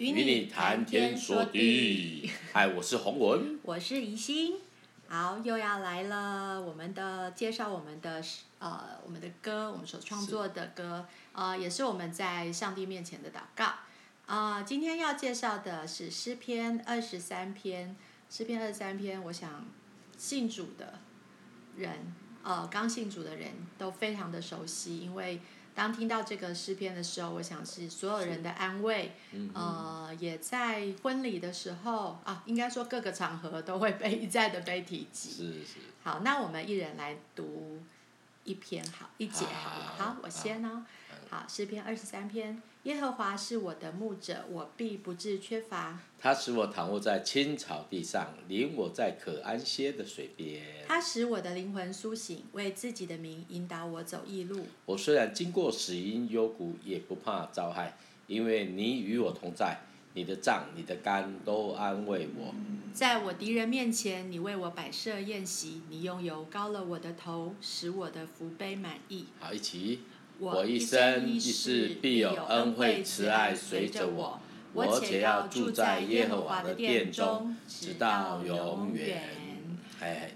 与你谈天说地。嗨，我是洪文，我是宜兴。好，又要来了，我们的介绍，我们的呃，我们的歌，我们所创作的歌，呃，也是我们在上帝面前的祷告。啊、呃，今天要介绍的是诗篇二十三篇。诗篇二十三篇，我想信主的人，呃，刚信主的人都非常的熟悉，因为。当听到这个诗篇的时候，我想是所有人的安慰，嗯、呃，也在婚礼的时候啊，应该说各个场合都会被一再的被提及。是是。好，那我们一人来读一篇好，一节好了。好，好，我先哦。好，诗篇二十三篇。耶和华是我的牧者，我必不致缺乏。他使我躺卧在青草地上，领我在可安歇的水边。他使我的灵魂苏醒，为自己的名引导我走义路。我虽然经过死荫幽谷，也不怕遭害，因为你与我同在。你的杖、你的竿都安慰我。在我敌人面前，你为我摆设宴席，你用油膏了我的头，使我的福杯满意。好，一起。我一生一世必有恩惠慈爱随着我，我且要住在耶和华的殿中，直到永远。哎，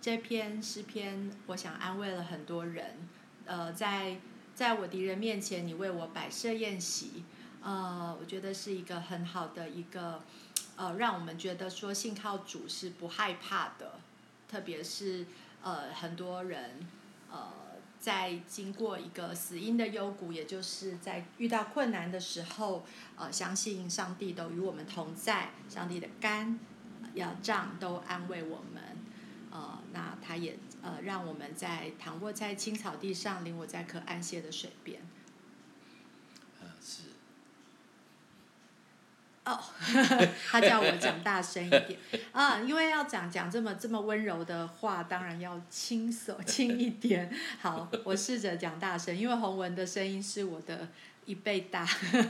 这篇诗篇，我想安慰了很多人。呃，在在我敌人面前，你为我摆设宴席，呃，我觉得是一个很好的一个，呃，让我们觉得说信靠主是不害怕的，特别是呃很多人呃。在经过一个死因的幽谷，也就是在遇到困难的时候，呃，相信上帝都与我们同在，上帝的肝、要杖都安慰我们，呃，那他也呃让我们在躺卧在青草地上，领我在可安歇的水边。哦、他叫我讲大声一点啊，因为要讲讲这么这么温柔的话，当然要轻手轻一点。好，我试着讲大声，因为洪文的声音是我的一倍大。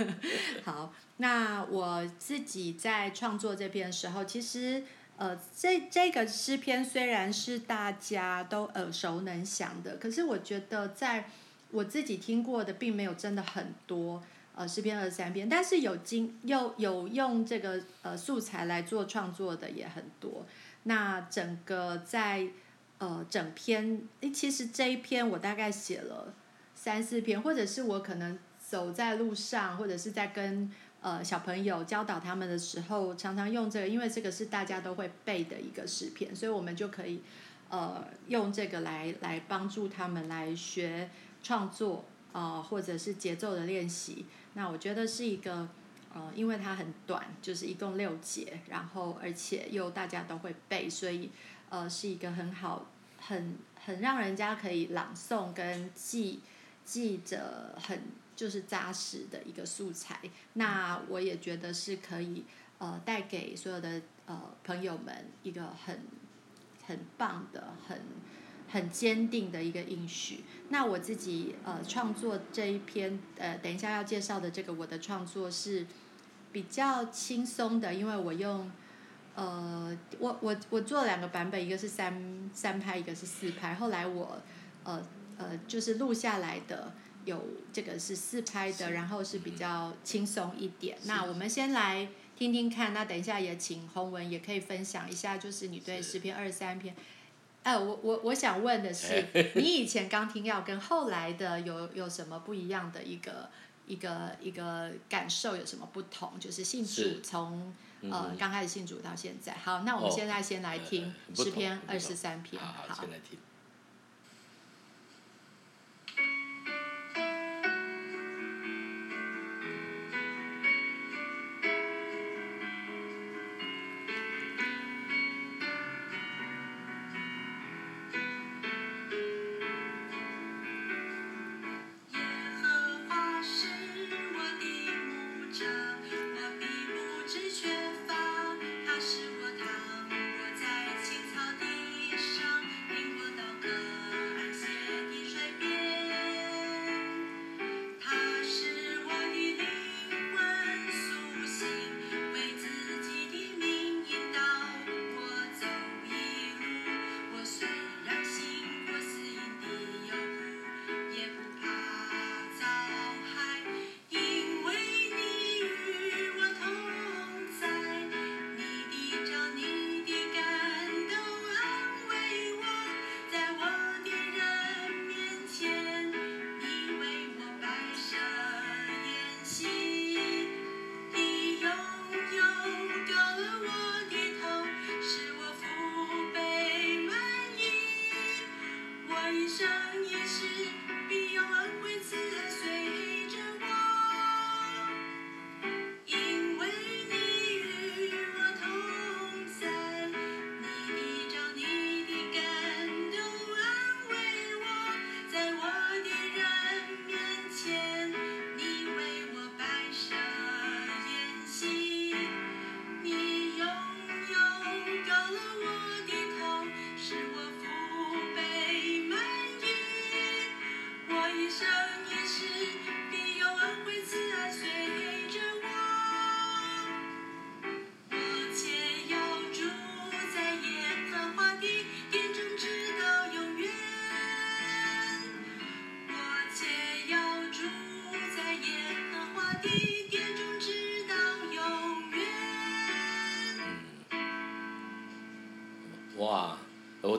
好，那我自己在创作这篇的时候，其实呃，这这个诗篇虽然是大家都耳熟能详的，可是我觉得在我自己听过的，并没有真的很多。呃，诗篇二十三篇，但是有经又有用这个呃素材来做创作的也很多。那整个在呃整篇，诶，其实这一篇我大概写了三四篇，或者是我可能走在路上，或者是在跟呃小朋友教导他们的时候，常常用这个，因为这个是大家都会背的一个诗篇，所以我们就可以呃用这个来来帮助他们来学创作啊、呃，或者是节奏的练习。那我觉得是一个，呃，因为它很短，就是一共六节，然后而且又大家都会背，所以呃是一个很好、很很让人家可以朗诵跟记记着很就是扎实的一个素材。那我也觉得是可以呃带给所有的呃朋友们一个很很棒的很。很坚定的一个应许。那我自己呃创作这一篇呃，等一下要介绍的这个我的创作是比较轻松的，因为我用呃我我我做了两个版本，一个是三三拍，一个是四拍。后来我呃呃就是录下来的有这个是四拍的，然后是比较轻松一点。那我们先来听听看。那等一下也请洪文也可以分享一下，就是你对诗篇二十三篇。哎、呃，我我我想问的是，你以前刚听要跟后来的有有什么不一样的一个一个一个感受有什么不同？就是信主从呃刚开始信主到现在。好，那我们现在先来听诗篇二十三篇。好，好，先来听。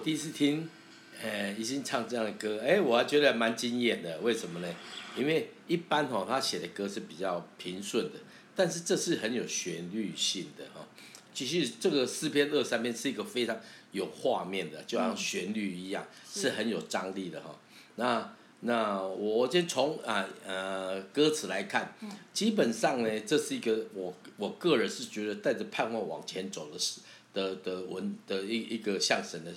第一次听，呃，一心唱这样的歌，哎，我还觉得蛮惊艳的。为什么呢？因为一般哦，他写的歌是比较平顺的，但是这是很有旋律性的哈。其实这个四篇二三篇是一个非常有画面的，就像旋律一样，嗯、是很有张力的哈。那那我先从啊呃歌词来看，基本上呢，这是一个我我个人是觉得带着盼望往前走的是的的文的一一个相声的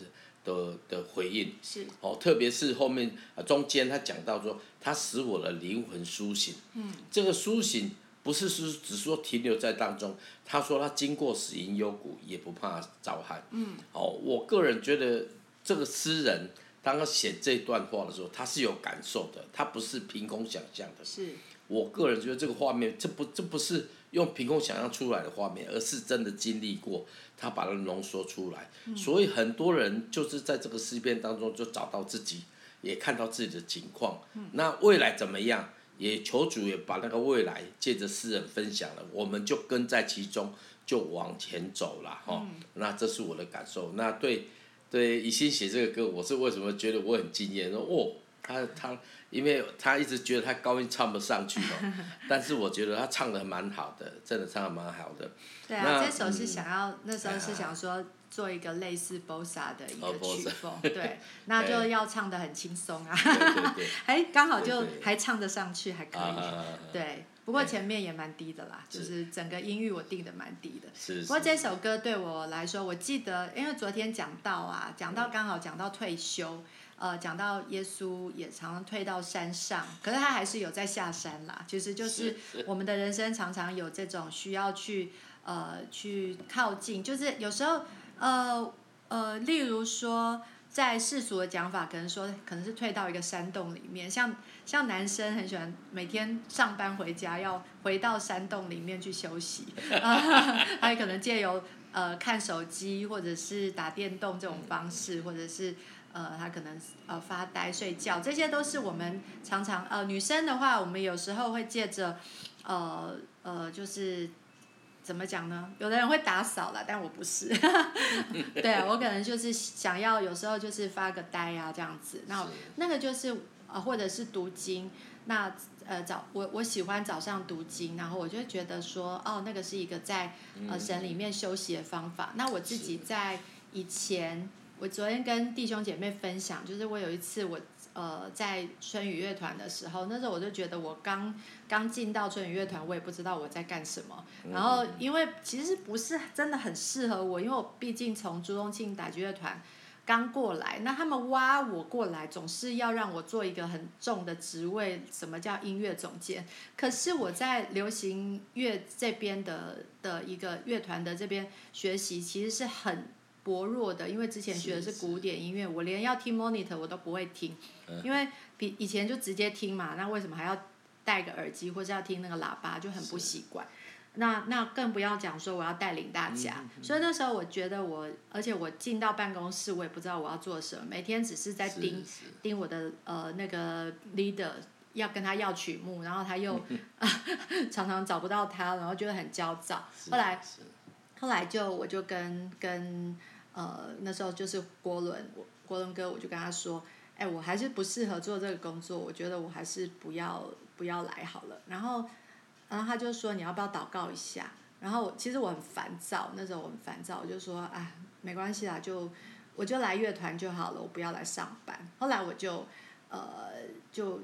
的的回应。是哦，特别是后面啊中间他讲到说，他使我的灵魂苏醒。嗯，这个苏醒。不是是只说停留在当中，他说他经过死荫幽谷也不怕遭害。嗯，哦，我个人觉得这个诗人当他写这段话的时候，他是有感受的，他不是凭空想象的。是，我个人觉得这个画面，这不这不是用凭空想象出来的画面，而是真的经历过，他把它浓缩出来。所以很多人就是在这个诗篇当中就找到自己，也看到自己的情况。那未来怎么样？也求主也把那个未来借着诗人分享了，我们就跟在其中，就往前走了哈。那这是我的感受。那对对，以心写这个歌，我是为什么觉得我很惊艳？说哦，他他，因为他一直觉得他高音唱不上去哦，但是我觉得他唱的蛮好的，真的唱的蛮好的。对啊，这首是想要、嗯、那时候是想说。做一个类似 bossa 的一个曲风，对，那就要唱的很轻松啊，还 刚好就还唱得上去，还可以，对。不过前面也蛮低的啦，就是整个音域我定的蛮低的。是不过这首歌对我来说，我记得，因为昨天讲到啊，讲到刚好讲到退休，呃，讲到耶稣也常常退到山上，可是他还是有在下山啦。其实就是我们的人生常常有这种需要去呃去靠近，就是有时候。呃呃，例如说，在世俗的讲法，可能说可能是退到一个山洞里面，像像男生很喜欢每天上班回家要回到山洞里面去休息，呃、还有可能借由呃看手机或者是打电动这种方式，或者是呃他可能呃发呆睡觉，这些都是我们常常呃女生的话，我们有时候会借着呃呃就是。怎么讲呢？有的人会打扫了，但我不是。对啊，我可能就是想要有时候就是发个呆啊这样子。那那个就是呃，或者是读经。那呃早我我喜欢早上读经，然后我就觉得说哦，那个是一个在呃神里面休息的方法。那我自己在以前，我昨天跟弟兄姐妹分享，就是我有一次我。呃，在春雨乐团的时候，那时候我就觉得我刚刚进到春雨乐团，我也不知道我在干什么。然后，因为其实不是真的很适合我，因为我毕竟从朱宗庆打击乐团刚过来，那他们挖我过来，总是要让我做一个很重的职位，什么叫音乐总监？可是我在流行乐这边的的一个乐团的这边学习，其实是很。薄弱的，因为之前学的是古典音乐，是是我连要听 monitor 我都不会听，嗯、因为比以前就直接听嘛，那为什么还要戴个耳机或者要听那个喇叭，就很不习惯。那那更不要讲说我要带领大家，嗯嗯、所以那时候我觉得我，而且我进到办公室，我也不知道我要做什么，每天只是在盯是是盯我的呃那个 leader，要跟他要曲目，然后他又 常常找不到他，然后觉得很焦躁。是是后来后来就我就跟跟。呃，那时候就是郭伦，郭伦哥，我就跟他说，哎，我还是不适合做这个工作，我觉得我还是不要不要来好了。然后，然后他就说，你要不要祷告一下？然后其实我很烦躁，那时候我很烦躁，我就说，哎，没关系啦，就我就来乐团就好了，我不要来上班。后来我就呃就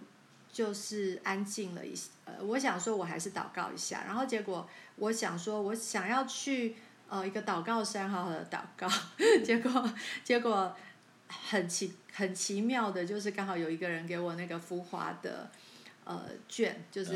就是安静了一，呃，我想说我还是祷告一下。然后结果我想说，我想要去。呃，一个祷告山，好好的祷告，结果结果很奇很奇妙的，就是刚好有一个人给我那个福华的呃券，就是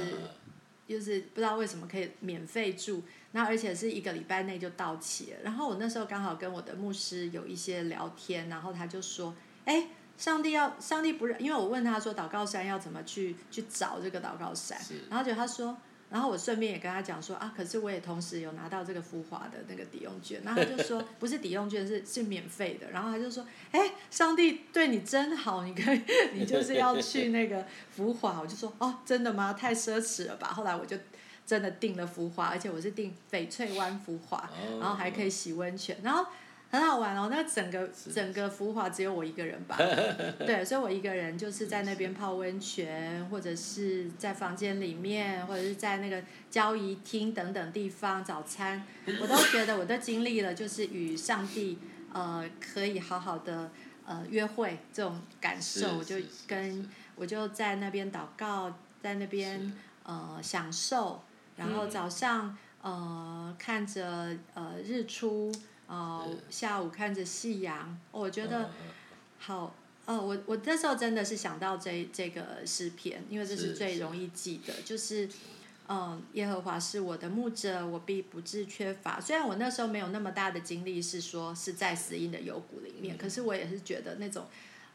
就是不知道为什么可以免费住，那而且是一个礼拜内就到期了。然后我那时候刚好跟我的牧师有一些聊天，然后他就说：“哎，上帝要上帝不认，因为我问他说祷告山要怎么去去找这个祷告山，然后就他说。”然后我顺便也跟他讲说啊，可是我也同时有拿到这个浮华的那个抵用券，然后他就说不是抵用券，是是免费的。然后他就说，哎，上帝对你真好，你可以，你就是要去那个浮华。我就说哦，真的吗？太奢侈了吧。后来我就真的订了浮华，而且我是订翡翠湾浮华，然后还可以洗温泉。然后很好玩哦。那整个整个浮华只有我一个人吧？对，所以我一个人就是在那边泡温泉，或者是在房间里面，或者是在那个交谊厅等等地方早餐，我都觉得我都经历了，就是与上帝呃可以好好的呃约会这种感受，我就跟我就在那边祷告，在那边呃享受，然后早上。呃，看着呃日出，呃下午看着夕阳，我觉得好，哦我我那时候真的是想到这这个诗篇，因为这是最容易记的，是是就是，嗯、呃、耶和华是我的牧者，我必不致缺乏。虽然我那时候没有那么大的经历，是说是在死荫的幽谷里面，嗯、可是我也是觉得那种，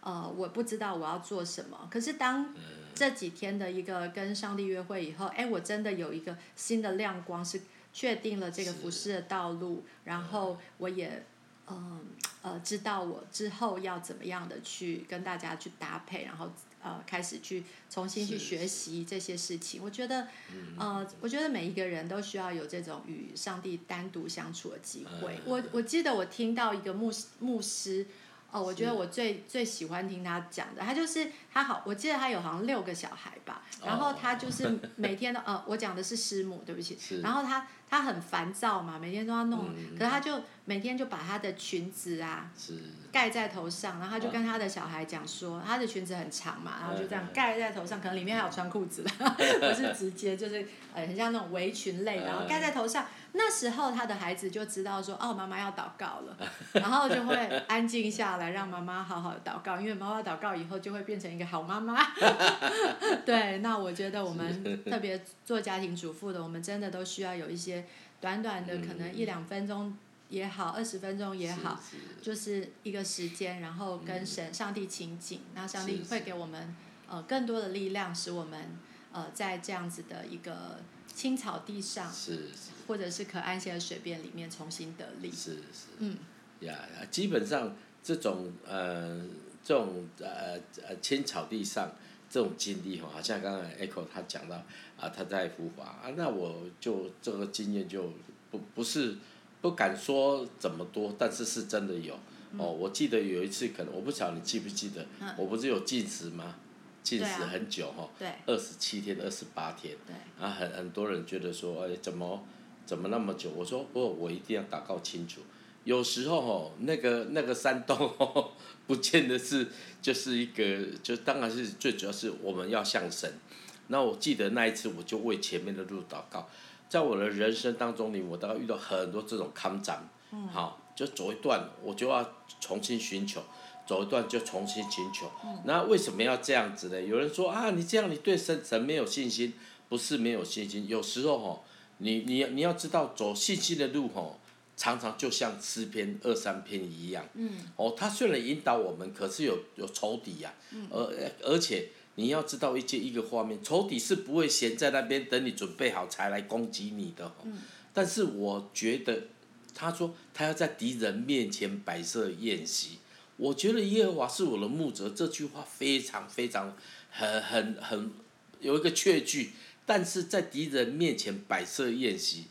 呃我不知道我要做什么，可是当这几天的一个跟上帝约会以后，哎我真的有一个新的亮光是。确定了这个服饰的道路，然后我也，嗯呃，知道我之后要怎么样的去跟大家去搭配，然后呃开始去重新去学习这些事情。我觉得，呃，我觉得每一个人都需要有这种与上帝单独相处的机会。我我记得我听到一个牧师牧师。哦，我觉得我最最喜欢听他讲的，他就是他好，我记得他有好像六个小孩吧，然后他就是 每天都呃，我讲的是师母，对不起，然后他他很烦躁嘛，每天都要弄，可是他就每天就把他的裙子啊盖在头上，然后他就跟他的小孩讲说，他的裙子很长嘛，然后就这样盖在头上，可能里面还有穿裤子的，不是直接就是呃很像那种围裙类，然后盖在头上。那时候他的孩子就知道说，哦，妈妈要祷告了，然后就会安静下来，让妈妈好好的祷告，因为妈妈祷告以后就会变成一个好妈妈。对，那我觉得我们特别做家庭主妇的，我们真的都需要有一些短短的，可能一两分钟也好，二十分钟也好，就是一个时间，然后跟神、上帝亲近，那上帝会给我们呃更多的力量，使我们呃在这样子的一个。青草地上，是是或者是可安歇的水边里面重新得力。是是。嗯。呀呀，基本上这种呃这种呃呃青草地上这种经历哈，好像刚刚 Echo 他讲到啊，他在浮华啊，那我就这个经验就不不是不敢说怎么多，但是是真的有。嗯、哦，我记得有一次，可能我不晓得你记不记得，嗯、我不是有禁食吗？禁食很久哈，二十七天、二十八天，啊，很很多人觉得说，哎，怎么怎么那么久？我说，不，我一定要祷告清楚。有时候哦，那个那个山洞哦，不见得是就是一个，就当然是最主要是我们要向神。那我记得那一次，我就为前面的路祷告。在我的人生当中里，我大概遇到很多这种坎障，好，就走一段，我就要重新寻求。走一段就重新寻求，那为什么要这样子呢？有人说啊，你这样你对神神没有信心，不是没有信心。有时候吼，你你你要知道走信心的路吼，常常就像诗篇二三篇一样。嗯。哦，他虽然引导我们，可是有有仇敌呀。嗯。而而且你要知道一件一个画面，仇敌是不会闲在那边等你准备好才来攻击你的。嗯。但是我觉得，他说他要在敌人面前摆设宴席。我觉得耶和华是我的牧者，这句话非常非常很很很有一个确据，但是在敌人面前摆设宴席，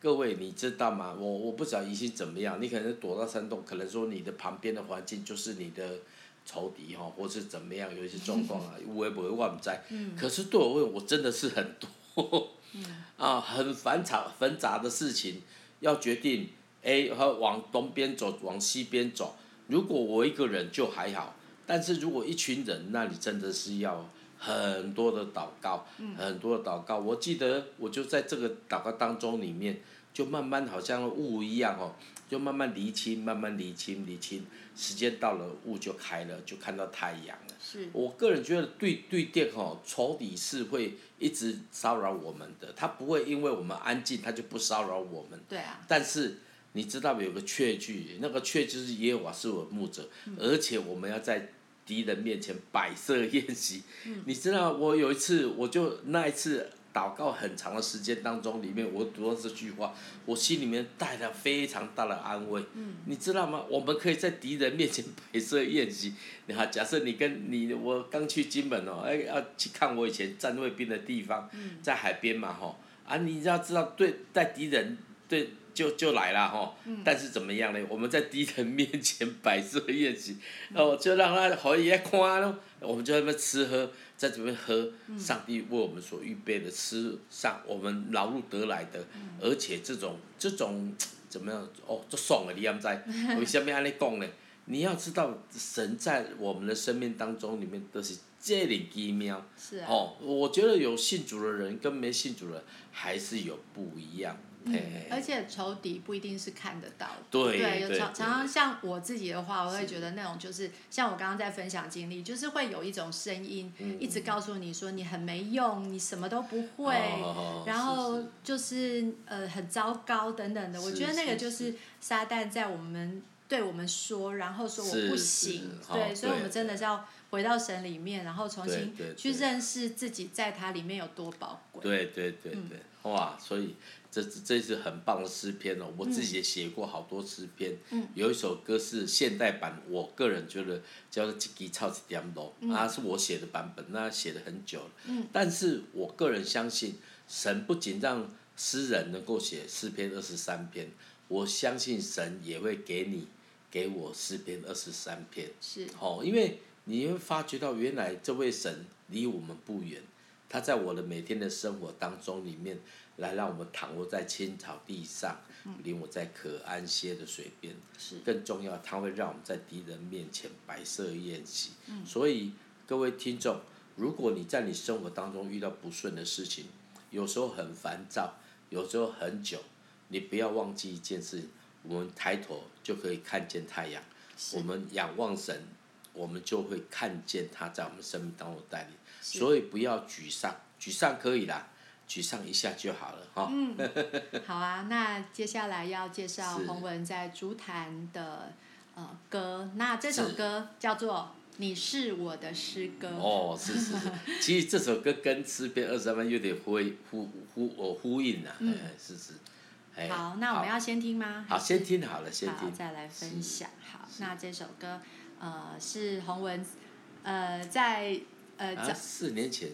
各位你知道吗？我我不知道疑心怎么样，你可能躲到山洞，可能说你的旁边的环境就是你的仇敌哈，或是怎么样，有一些状况啊，我也不会忘在。可是对我问，我真的是很多，啊，很繁杂繁杂的事情要决定，哎，和往东边走，往西边走。如果我一个人就还好，但是如果一群人，那你真的是要很多的祷告，很多的祷告。我记得我就在这个祷告当中里面，就慢慢好像雾一样哦，就慢慢厘清，慢慢厘清，厘清。时间到了，雾就开了，就看到太阳了。是。我个人觉得对对电哦，仇敌是会一直骚扰我们的，他不会因为我们安静，他就不骚扰我们。对啊。但是。你知道有个确据，那个确就是耶和华是我牧者，而且我们要在敌人面前摆设宴席。你知道我有一次，我就那一次祷告很长的时间当中，里面我读到这句话，我心里面带了非常大的安慰。你知道吗？我们可以在敌人面前摆设宴席。你看，假设你跟你我刚去金门哦，哎要去看我以前站卫兵的地方，在海边嘛吼，啊你要知道对在敌人对。就就来了哈。嗯、但是怎么样呢？我们在敌人面前摆设宴席，哦，就让他可以来看咯。我们就在那边吃喝，在这边喝，上帝为我们所预备的吃上我们劳碌得来的，嗯、而且这种这种怎么样？哦，就爽了，你知在 为什么安尼讲呢？你要知道，神在我们的生命当中里面都是这里奇妙。是啊。哦，我觉得有信主的人跟没信主的人还是有不一样。嗯，而且仇敌不一定是看得到的。对。对，有常常常像我自己的话，我会觉得那种就是像我刚刚在分享经历，就是会有一种声音一直告诉你说你很没用，你什么都不会，然后就是呃很糟糕等等的。我觉得那个就是撒旦在我们。对我们说，然后说我不行，对，所以我们真的是要回到神里面，然后重新去认识自己，在他里面有多宝贵。对对对对，哇！所以这这是很棒的诗篇哦，我自己也写过好多诗篇。有一首歌是现代版，我个人觉得叫做《一支草一点露》，啊，是我写的版本，那写了很久了。但是我个人相信，神不仅让诗人能够写诗篇二十三篇。我相信神也会给你，给我诗篇二十三篇。是。哦，因为你会发觉到，原来这位神离我们不远，他在我的每天的生活当中里面，来让我们躺卧在青草地上，领我在可安歇的水边。是。更重要，他会让我们在敌人面前摆设宴席。嗯。所以各位听众，如果你在你生活当中遇到不顺的事情，有时候很烦躁，有时候很久。你不要忘记一件事，我们抬头就可以看见太阳。我们仰望神，我们就会看见他在我们生命当中的带领。所以不要沮丧，沮丧可以啦，沮丧一下就好了哈。嗯，好啊，那接下来要介绍洪文在竹坛的呃歌，那这首歌叫做《你是我的诗歌》。哦，是是是，其实这首歌跟诗篇二十三篇有点呼呼呼哦呼应啊，嗯，是是。好，那我们要先听吗？好，先听好了，先听。好，再来分享。好，那这首歌，呃，是洪文，呃，在呃，在四年前，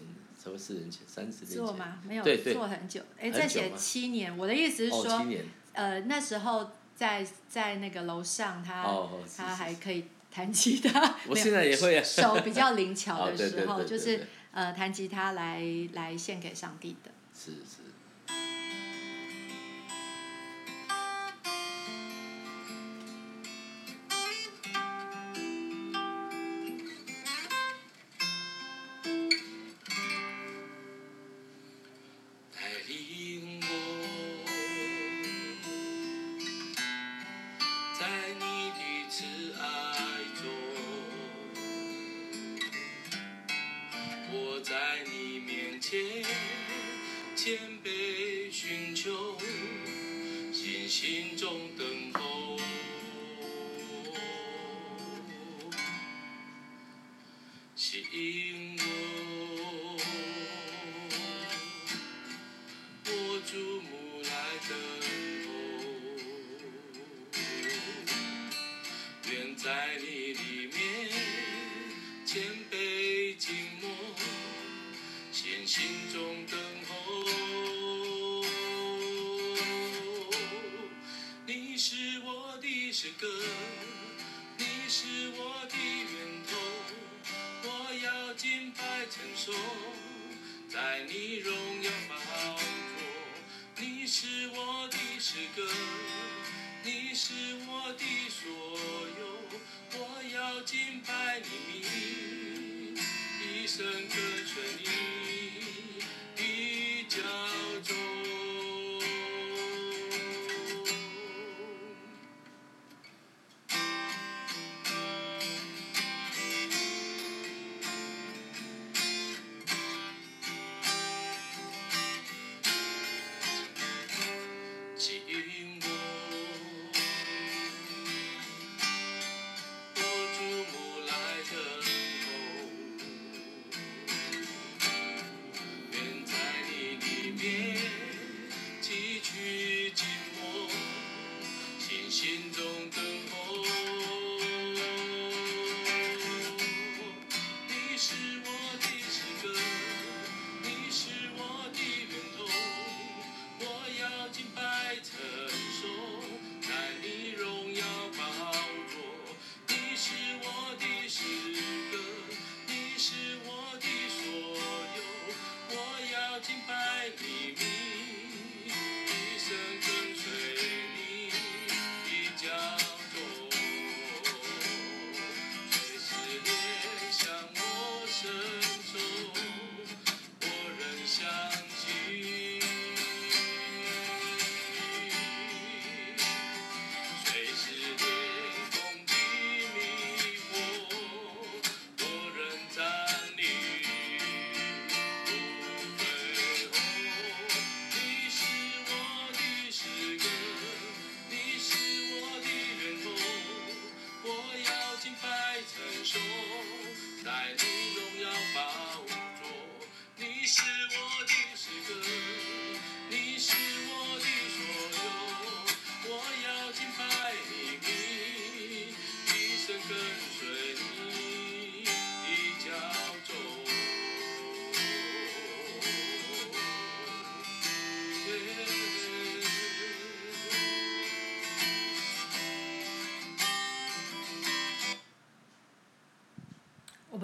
四年前？三十年前。做吗？没有，做很久。哎，在写七年。我的意思是说，呃，那时候在在那个楼上，他他还可以弹吉他。我现在也会啊。手比较灵巧的时候，就是呃，弹吉他来来献给上帝的。是是。我的诗歌你是我的所有我要敬拜你一生跟随你。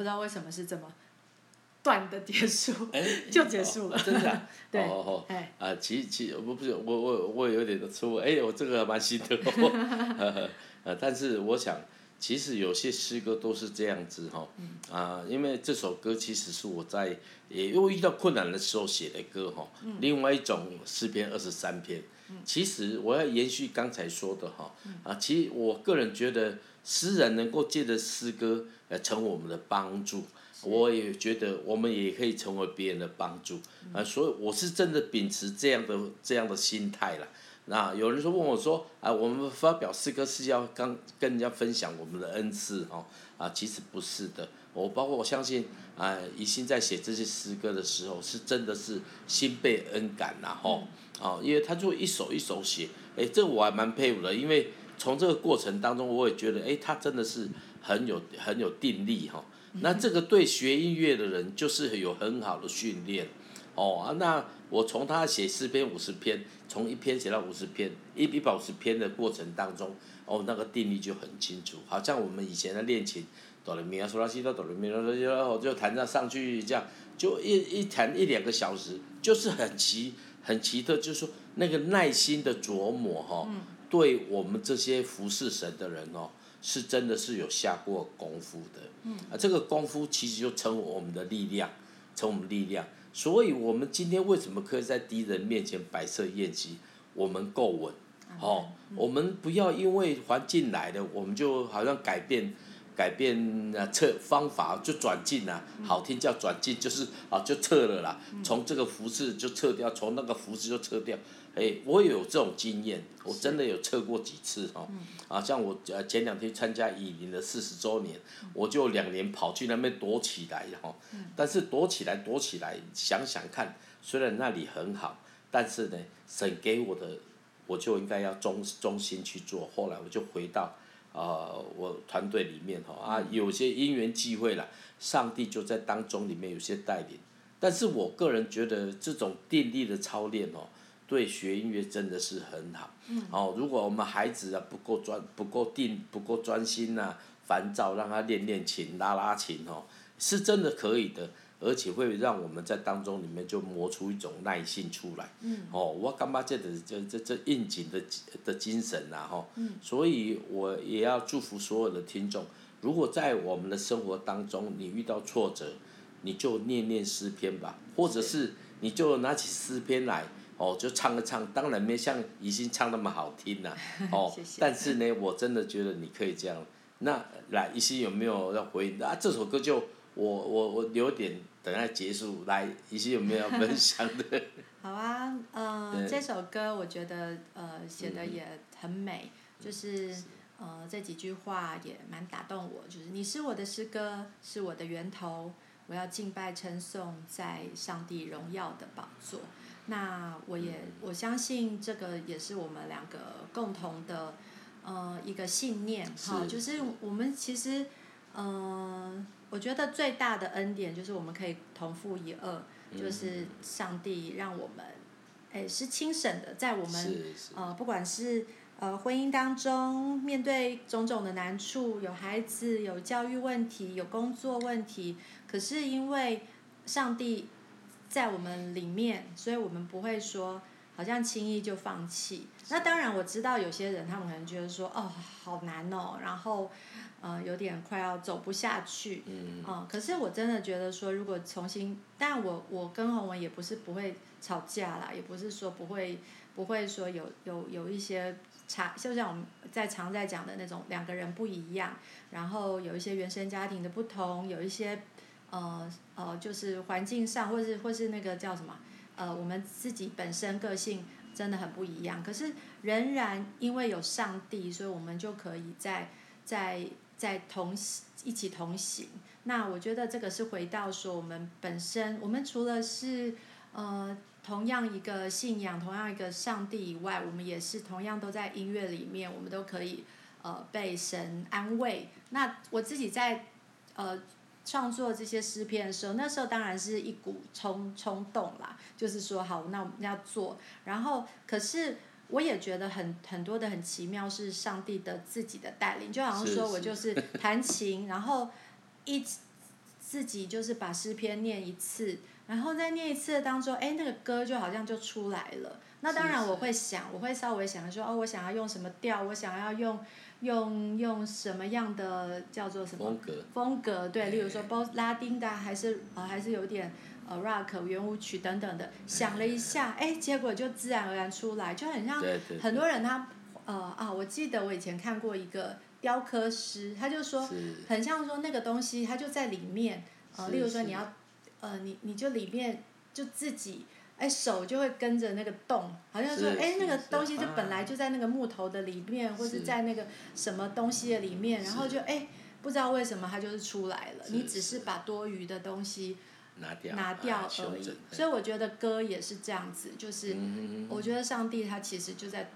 知道为什么是这么断的结束，欸、就结束了。哦、真的、啊？对。哦哦哎。啊，其其我不是我我我有点的错误，哎，我这个还蛮心疼哦。呃，但是我想。其实有些诗歌都是这样子哈，啊，因为这首歌其实是我在也因为遇到困难的时候写的歌哈。另外一种诗篇二十三篇，其实我要延续刚才说的哈，啊，其实我个人觉得诗人能够借着诗歌来成为我们的帮助，我也觉得我们也可以成为别人的帮助。啊，所以我是真的秉持这样的这样的心态了。那有人说问我说啊，我们发表诗歌是要跟跟人家分享我们的恩赐哦，啊，其实不是的。我包括我相信啊，怡心在写这些诗歌的时候，是真的是心被恩感呐吼，啊，因为他就一首一首写，哎，这个我还蛮佩服的，因为从这个过程当中，我也觉得哎，他真的是很有很有定力哈。那这个对学音乐的人就是有很好的训练。哦啊，那我从他写诗篇五十篇，从一篇写到五十篇，一一百五十篇的过程当中，哦，那个定力就很清楚。好像我们以前的练琴，哆来咪啊嗦拉西哆哆来咪哆来咪哆，就弹上上去这样，就一一弹一两个小时，就是很奇很奇特，就是说那个耐心的琢磨哈，对我们这些服侍神的人哦，是真的是有下过功夫的。嗯，啊，这个功夫其实就成为我们的力量，成为我们力量。所以，我们今天为什么可以在敌人面前摆设宴席？我们够稳，哦，我们不要因为环境来了，我们就好像改变，改变啊撤方法就转进啊，好听叫转进，就是啊就撤了啦，从这个服饰就撤掉，从那个服饰就撤掉。哎，我也有这种经验，我真的有测过几次哈。啊，像我呃前两天参加以琳的四十周年，我就两年跑去那边躲起来哈。但是躲起来躲起来，想想看，虽然那里很好，但是呢，神给我的，我就应该要忠忠心去做。后来我就回到呃我团队里面哈啊，有些因缘际会了，上帝就在当中里面有些带领。但是我个人觉得这种定力的操练哦。对学音乐真的是很好，哦，如果我们孩子啊不够专、不够定、不够专心呐、啊，烦躁，让他练练琴、拉拉琴哦，是真的可以的，而且会让我们在当中里面就磨出一种耐性出来。哦，我感觉这这这这应景的的精神呐，哈，所以我也要祝福所有的听众，如果在我们的生活当中你遇到挫折，你就念念诗篇吧，或者是你就拿起诗篇来。哦，就唱了唱，当然没像怡心唱那么好听呐、啊。哦，谢谢，但是呢，我真的觉得你可以这样。那来，怡心有没有要回应？啊，这首歌就我我我留点，等下结束。来，怡心有没有要分享的？好啊，呃，对这首歌我觉得呃写的也很美，嗯、就是呃这几句话也蛮打动我，就是你是我的诗歌，是我的源头，我要敬拜称颂在上帝荣耀的宝座。那我也我相信这个也是我们两个共同的呃一个信念哈，是。就是我们其实呃我觉得最大的恩典就是我们可以同父一轭，嗯、就是上帝让我们哎是亲省的，在我们呃不管是呃婚姻当中面对种种的难处，有孩子有教育问题有工作问题，可是因为上帝。在我们里面，所以我们不会说好像轻易就放弃。那当然我知道有些人他们可能觉得说哦好难哦，然后呃有点快要走不下去。嗯、呃。可是我真的觉得说，如果重新，但我我跟洪文也不是不会吵架啦，也不是说不会不会说有有有一些差，就像我们在常在讲的那种两个人不一样，然后有一些原生家庭的不同，有一些。呃呃，就是环境上，或是或是那个叫什么，呃，我们自己本身个性真的很不一样。可是仍然因为有上帝，所以我们就可以在在在同一起同行。那我觉得这个是回到说，我们本身，我们除了是呃同样一个信仰，同样一个上帝以外，我们也是同样都在音乐里面，我们都可以呃被神安慰。那我自己在呃。创作这些诗篇的时候，那时候当然是一股冲冲动啦，就是说好，那我们要做。然后，可是我也觉得很很多的很奇妙，是上帝的自己的带领，就好像说我就是弹琴，然后一自己就是把诗篇念一次，然后在念一次的当中，哎，那个歌就好像就出来了。那当然我会想，我会稍微想说，哦，我想要用什么调，我想要用用用什么样的叫做什么风格？风格对，例如说包拉丁的，还是呃还是有点呃 rock 圆舞曲等等的。想了一下，哎，结果就自然而然出来，就很像很多人他呃啊，我记得我以前看过一个。雕刻师，他就说，很像说那个东西，他就在里面，呃，例如说你要，呃，你你就里面就自己，哎，手就会跟着那个动，好像说，哎，那个东西就本来就在那个木头的里面，或是在那个什么东西的里面，然后就哎，不知道为什么它就是出来了，你只是把多余的东西拿掉拿掉而已，所以我觉得歌也是这样子，就是我觉得上帝他其实就在。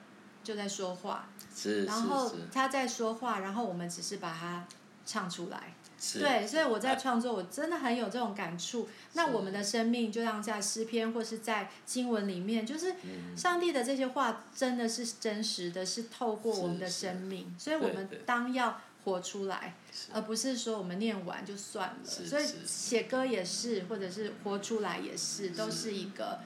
就在说话，然后他在说话，然后我们只是把它唱出来。对，所以我在创作，我真的很有这种感触。那我们的生命就像在诗篇或是在经文里面，就是上帝的这些话真的是真实的，是透过我们的生命，所以我们当要活出来，而不是说我们念完就算了。所以写歌也是，或者是活出来也是，都是一个。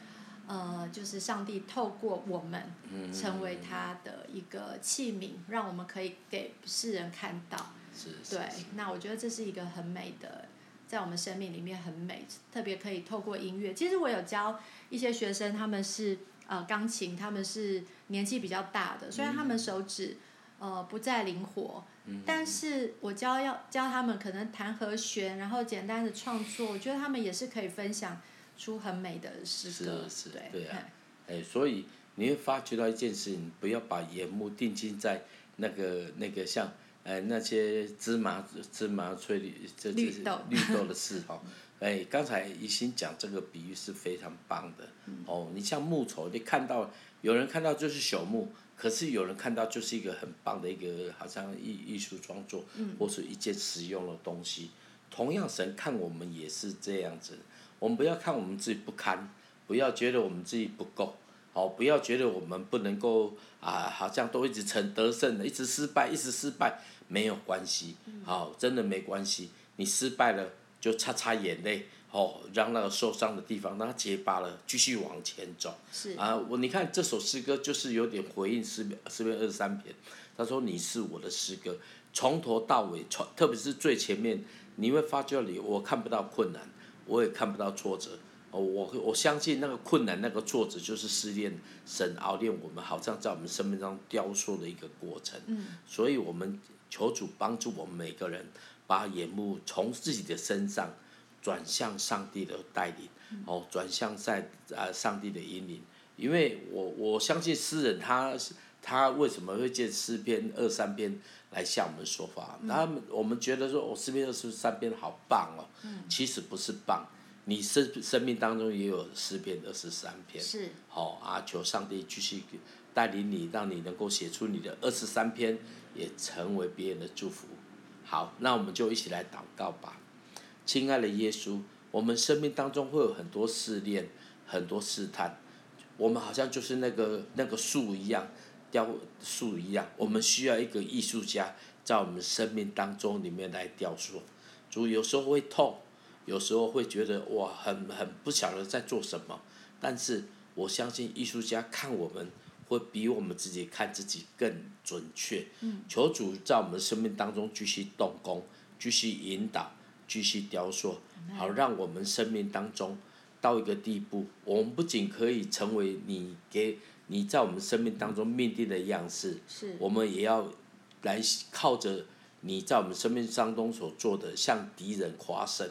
呃，就是上帝透过我们成为他的一个器皿，让我们可以给世人看到。是，对，那我觉得这是一个很美的，在我们生命里面很美，特别可以透过音乐。其实我有教一些学生，他们是呃钢琴，他们是年纪比较大的，虽然他们手指呃不再灵活，但是我教要教他们可能弹和弦，然后简单的创作，我觉得他们也是可以分享。出很美的诗歌，是是对对啊，哎，所以你会发觉到一件事情，不要把眼目定睛在那个那个像哎那些芝麻芝麻翠绿这这些绿豆的 事哈，哎，刚才一心讲这个比喻是非常棒的，哦，你像木头，你看到有人看到就是朽木，可是有人看到就是一个很棒的一个好像艺艺术创作，或是一件实用的东西，同样神看我们也是这样子。我们不要看我们自己不堪，不要觉得我们自己不够，哦，不要觉得我们不能够啊，好像都一直成得胜的，一直失败，一直失败，没有关系，好，真的没关系。你失败了就擦擦眼泪，哦，让那个受伤的地方让它结疤了，继续往前走。是啊，我你看这首诗歌就是有点回应诗篇诗篇二十三篇，他说你是我的诗歌，从头到尾，从特别是最前面，你会发觉你我看不到困难。我也看不到挫折，哦，我我相信那个困难、那个挫折就是试炼神熬炼我们，好像在我们生命中雕塑的一个过程。嗯。所以我们求主帮助我们每个人，把眼目从自己的身上转向上帝的带领，哦，转向在啊上帝的引领。因为我我相信诗人他他为什么会借诗篇二三篇来向我们说法？他们我们觉得说，哦，诗篇二十三篇好棒哦。其实不是棒，你生生命当中也有诗篇二十三篇。是。好啊，求上帝继续带领你，让你能够写出你的二十三篇，也成为别人的祝福。好，那我们就一起来祷告吧。亲爱的耶稣，我们生命当中会有很多试炼，很多试探。我们好像就是那个那个树一样，雕塑一样，我们需要一个艺术家在我们生命当中里面来雕塑。主有时候会痛，有时候会觉得哇，很很不晓得在做什么。但是我相信艺术家看我们会比我们自己看自己更准确。嗯。求主在我们的生命当中继续动工，继续引导，继续雕塑，好让我们生命当中。到一个地步，我们不仅可以成为你给你在我们生命当中命定的样式，是我们也要来靠着你在我们生命当中所做的，向敌人夸胜。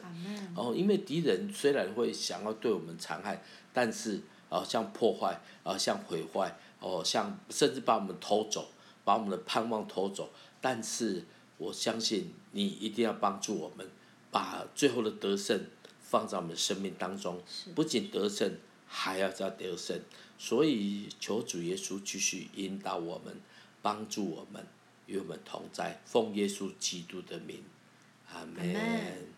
哦，因为敌人虽然会想要对我们残害，但是啊，像破坏啊，像毁坏哦，像甚至把我们偷走，把我们的盼望偷走。但是我相信你一定要帮助我们，把最后的得胜。放在我们的生命当中，不仅得胜，还要再得胜。所以求主耶稣继续引导我们，帮助我们，与我们同在。奉耶稣基督的名，阿门。